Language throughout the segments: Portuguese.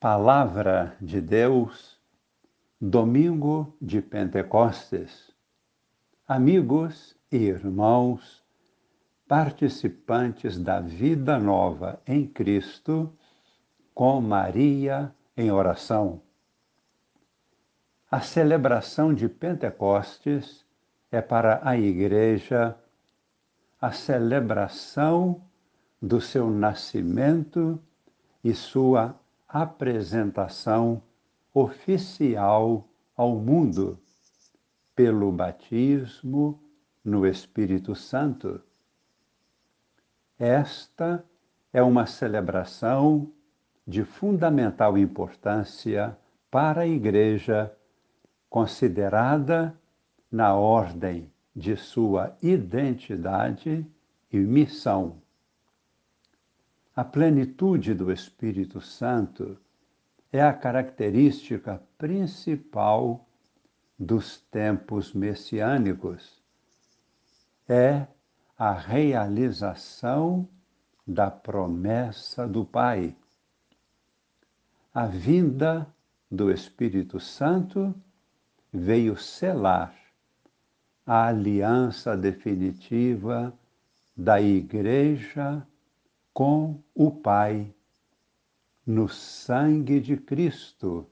Palavra de Deus, domingo de Pentecostes. Amigos e irmãos, participantes da vida nova em Cristo, com Maria em oração. A celebração de Pentecostes é para a Igreja a celebração do seu nascimento e sua apresentação oficial ao mundo pelo batismo no Espírito Santo. Esta é uma celebração de fundamental importância para a Igreja, considerada na ordem de sua identidade e missão. A plenitude do Espírito Santo é a característica principal dos tempos messiânicos. É a realização da promessa do Pai. A vinda do Espírito Santo veio selar a aliança definitiva da Igreja com o Pai, no sangue de Cristo,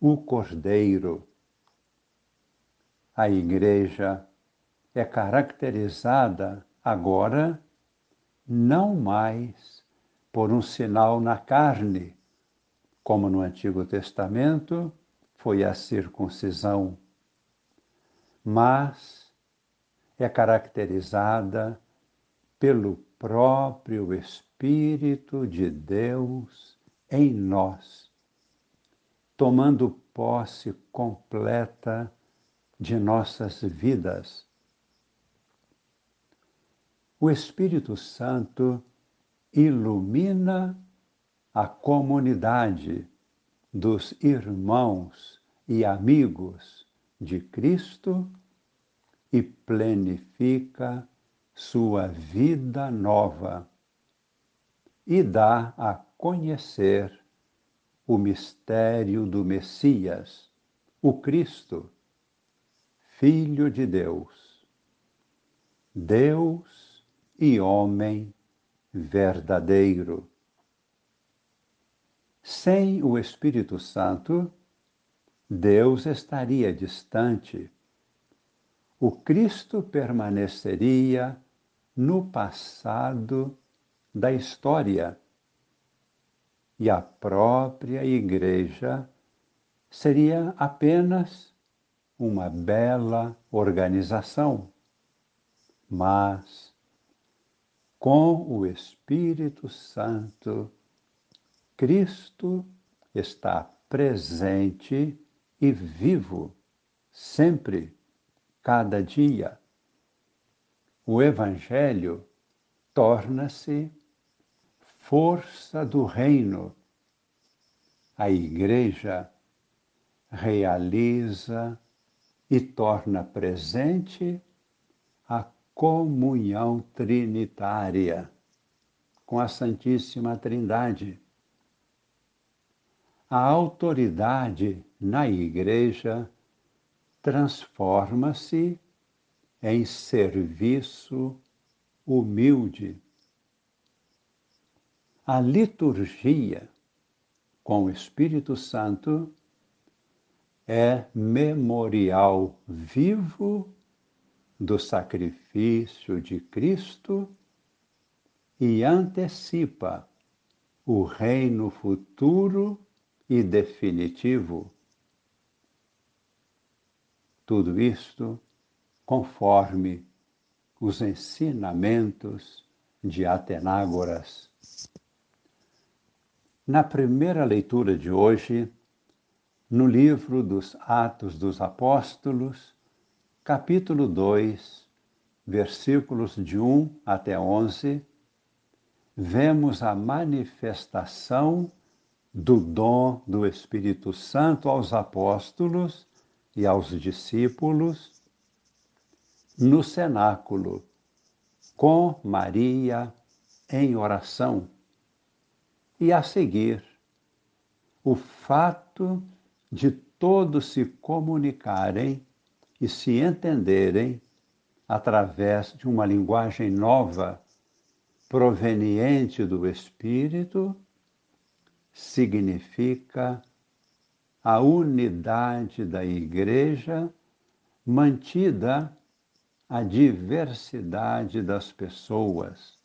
o Cordeiro. A Igreja é caracterizada agora não mais por um sinal na carne, como no Antigo Testamento foi a circuncisão, mas é caracterizada pelo próprio Espírito de Deus em nós, tomando posse completa de nossas vidas. O Espírito Santo ilumina a comunidade dos irmãos e amigos de Cristo e plenifica sua vida nova e dá a conhecer o mistério do Messias, o Cristo, Filho de Deus, Deus e homem verdadeiro. Sem o Espírito Santo, Deus estaria distante. O Cristo permaneceria no passado da história. E a própria Igreja seria apenas uma bela organização. Mas, com o Espírito Santo, Cristo está presente e vivo, sempre, cada dia. O Evangelho torna-se força do reino. A Igreja realiza e torna presente a comunhão trinitária com a Santíssima Trindade. A autoridade na Igreja transforma-se em serviço humilde a liturgia com o Espírito Santo é memorial vivo do sacrifício de Cristo e antecipa o reino futuro e definitivo. Tudo isto conforme os ensinamentos de Atenágoras. Na primeira leitura de hoje, no livro dos Atos dos Apóstolos, capítulo 2, versículos de 1 até 11, vemos a manifestação do dom do Espírito Santo aos apóstolos e aos discípulos no cenáculo, com Maria em oração. E a seguir, o fato de todos se comunicarem e se entenderem através de uma linguagem nova, proveniente do Espírito, significa a unidade da Igreja mantida a diversidade das pessoas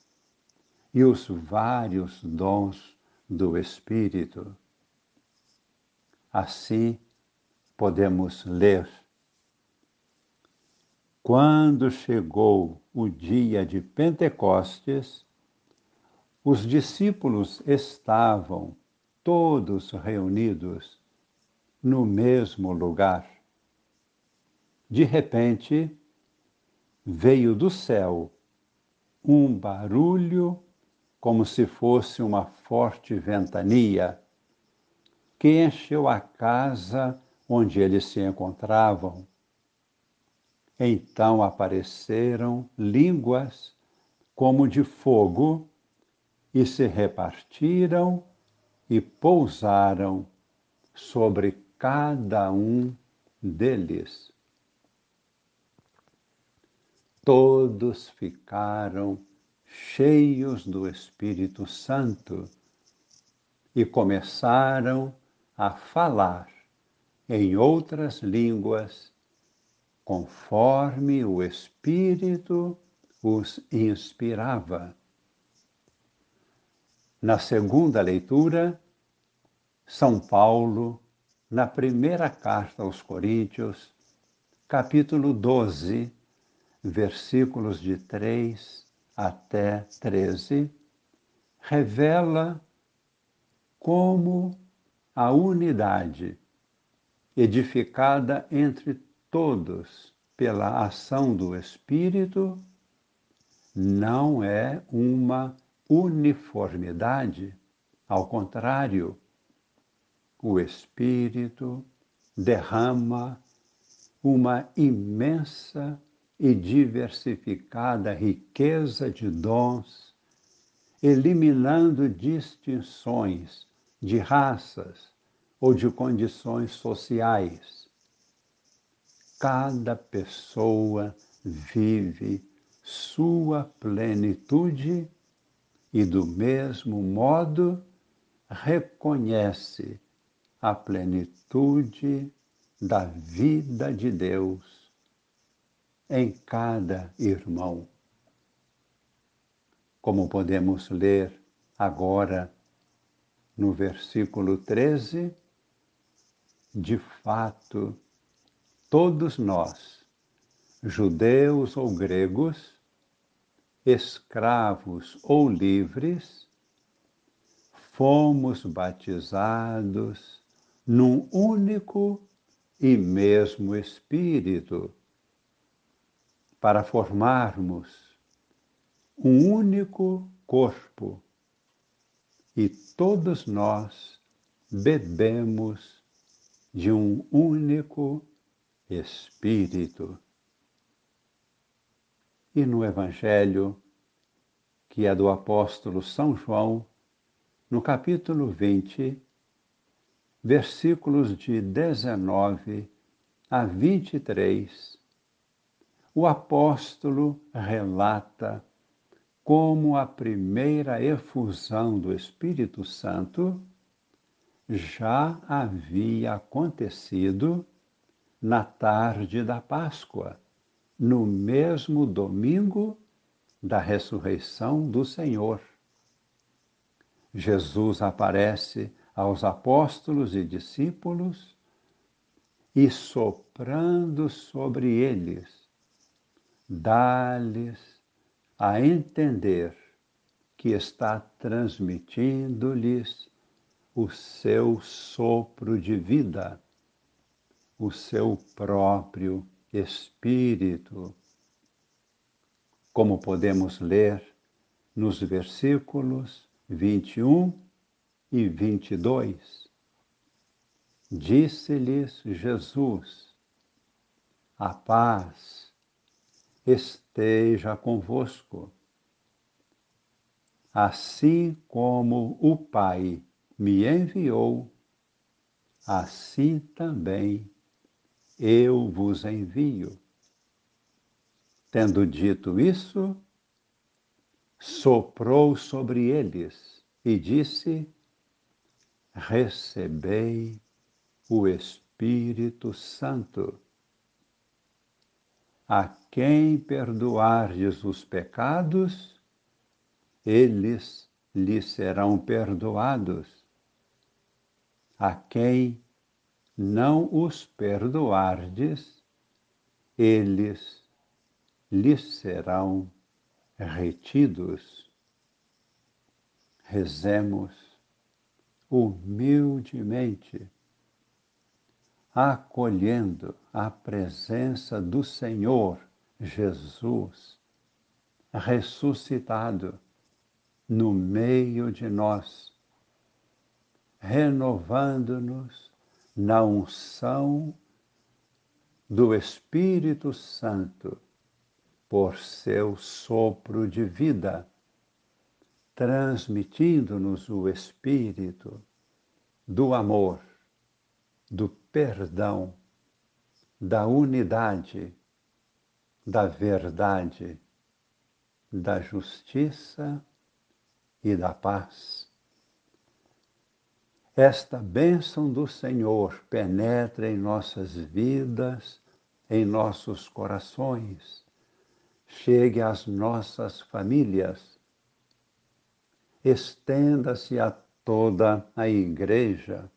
e os vários dons do Espírito. Assim, podemos ler. Quando chegou o dia de Pentecostes, os discípulos estavam todos reunidos no mesmo lugar. De repente, veio do céu um barulho como se fosse uma forte ventania que encheu a casa onde eles se encontravam. Então apareceram línguas como de fogo e se repartiram e pousaram sobre cada um deles. Todos ficaram cheios do Espírito Santo e começaram a falar em outras línguas, conforme o Espírito os inspirava. Na segunda leitura, São Paulo, na primeira carta aos Coríntios, capítulo 12, versículos de 3 até 13, revela como a unidade edificada entre todos pela ação do Espírito não é uma uniformidade, ao contrário, o Espírito derrama uma imensa e diversificada riqueza de dons, eliminando distinções de raças ou de condições sociais. Cada pessoa vive sua plenitude e, do mesmo modo, reconhece a plenitude da vida de Deus em cada irmão. Como podemos ler agora no versículo 13, de fato, todos nós, judeus ou gregos, escravos ou livres, fomos batizados num único e mesmo Espírito para formarmos um único corpo e todos nós bebemos de um único Espírito. E no Evangelho, que é do apóstolo São João, no capítulo 20, versículos de 19 a 23, o apóstolo relata como a primeira efusão do Espírito Santo já havia acontecido na tarde da Páscoa, no mesmo domingo da ressurreição do Senhor. Jesus aparece aos apóstolos e discípulos e soprando sobre eles dá-lhes a entender que está transmitindo-lhes o seu sopro de vida, o seu próprio Espírito. Como podemos ler nos versículos 21 e 22. Disse-lhes Jesus: A paz esteja convosco. Assim como o Pai me enviou, assim também eu vos envio. Tendo dito isso, soprou sobre eles e disse: Recebei o Espírito Santo. A quem perdoardes os pecados, eles lhes serão perdoados. A quem não os perdoardes, eles lhes serão retidos. Rezemos humildemente, acolhendo a presença do Senhor Jesus, ressuscitado no meio de nós, renovando-nos na unção do Espírito Santo por seu sopro de vida, transmitindo-nos o Espírito do amor, do perdão, da unidade, da verdade, da justiça e da paz. Esta bênção do Senhor penetra em nossas vidas, em nossos corações, chegue às nossas famílias, estenda-se a toda a Igreja,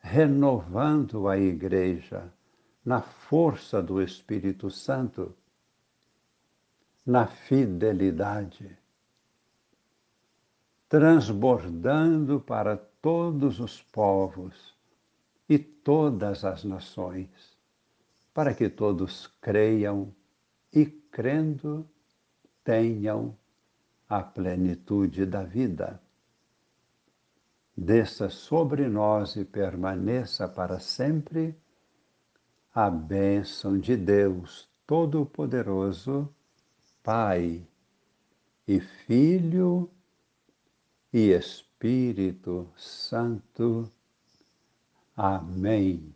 renovando a Igreja na força do Espírito Santo, na fidelidade transbordando para todos os povos e todas as nações, para que todos creiam e, crendo, tenham a plenitude da vida. Desça sobre nós e permaneça para sempre a bênção de Deus Todo-Poderoso, Pai e Filho e Espírito Santo. Amém.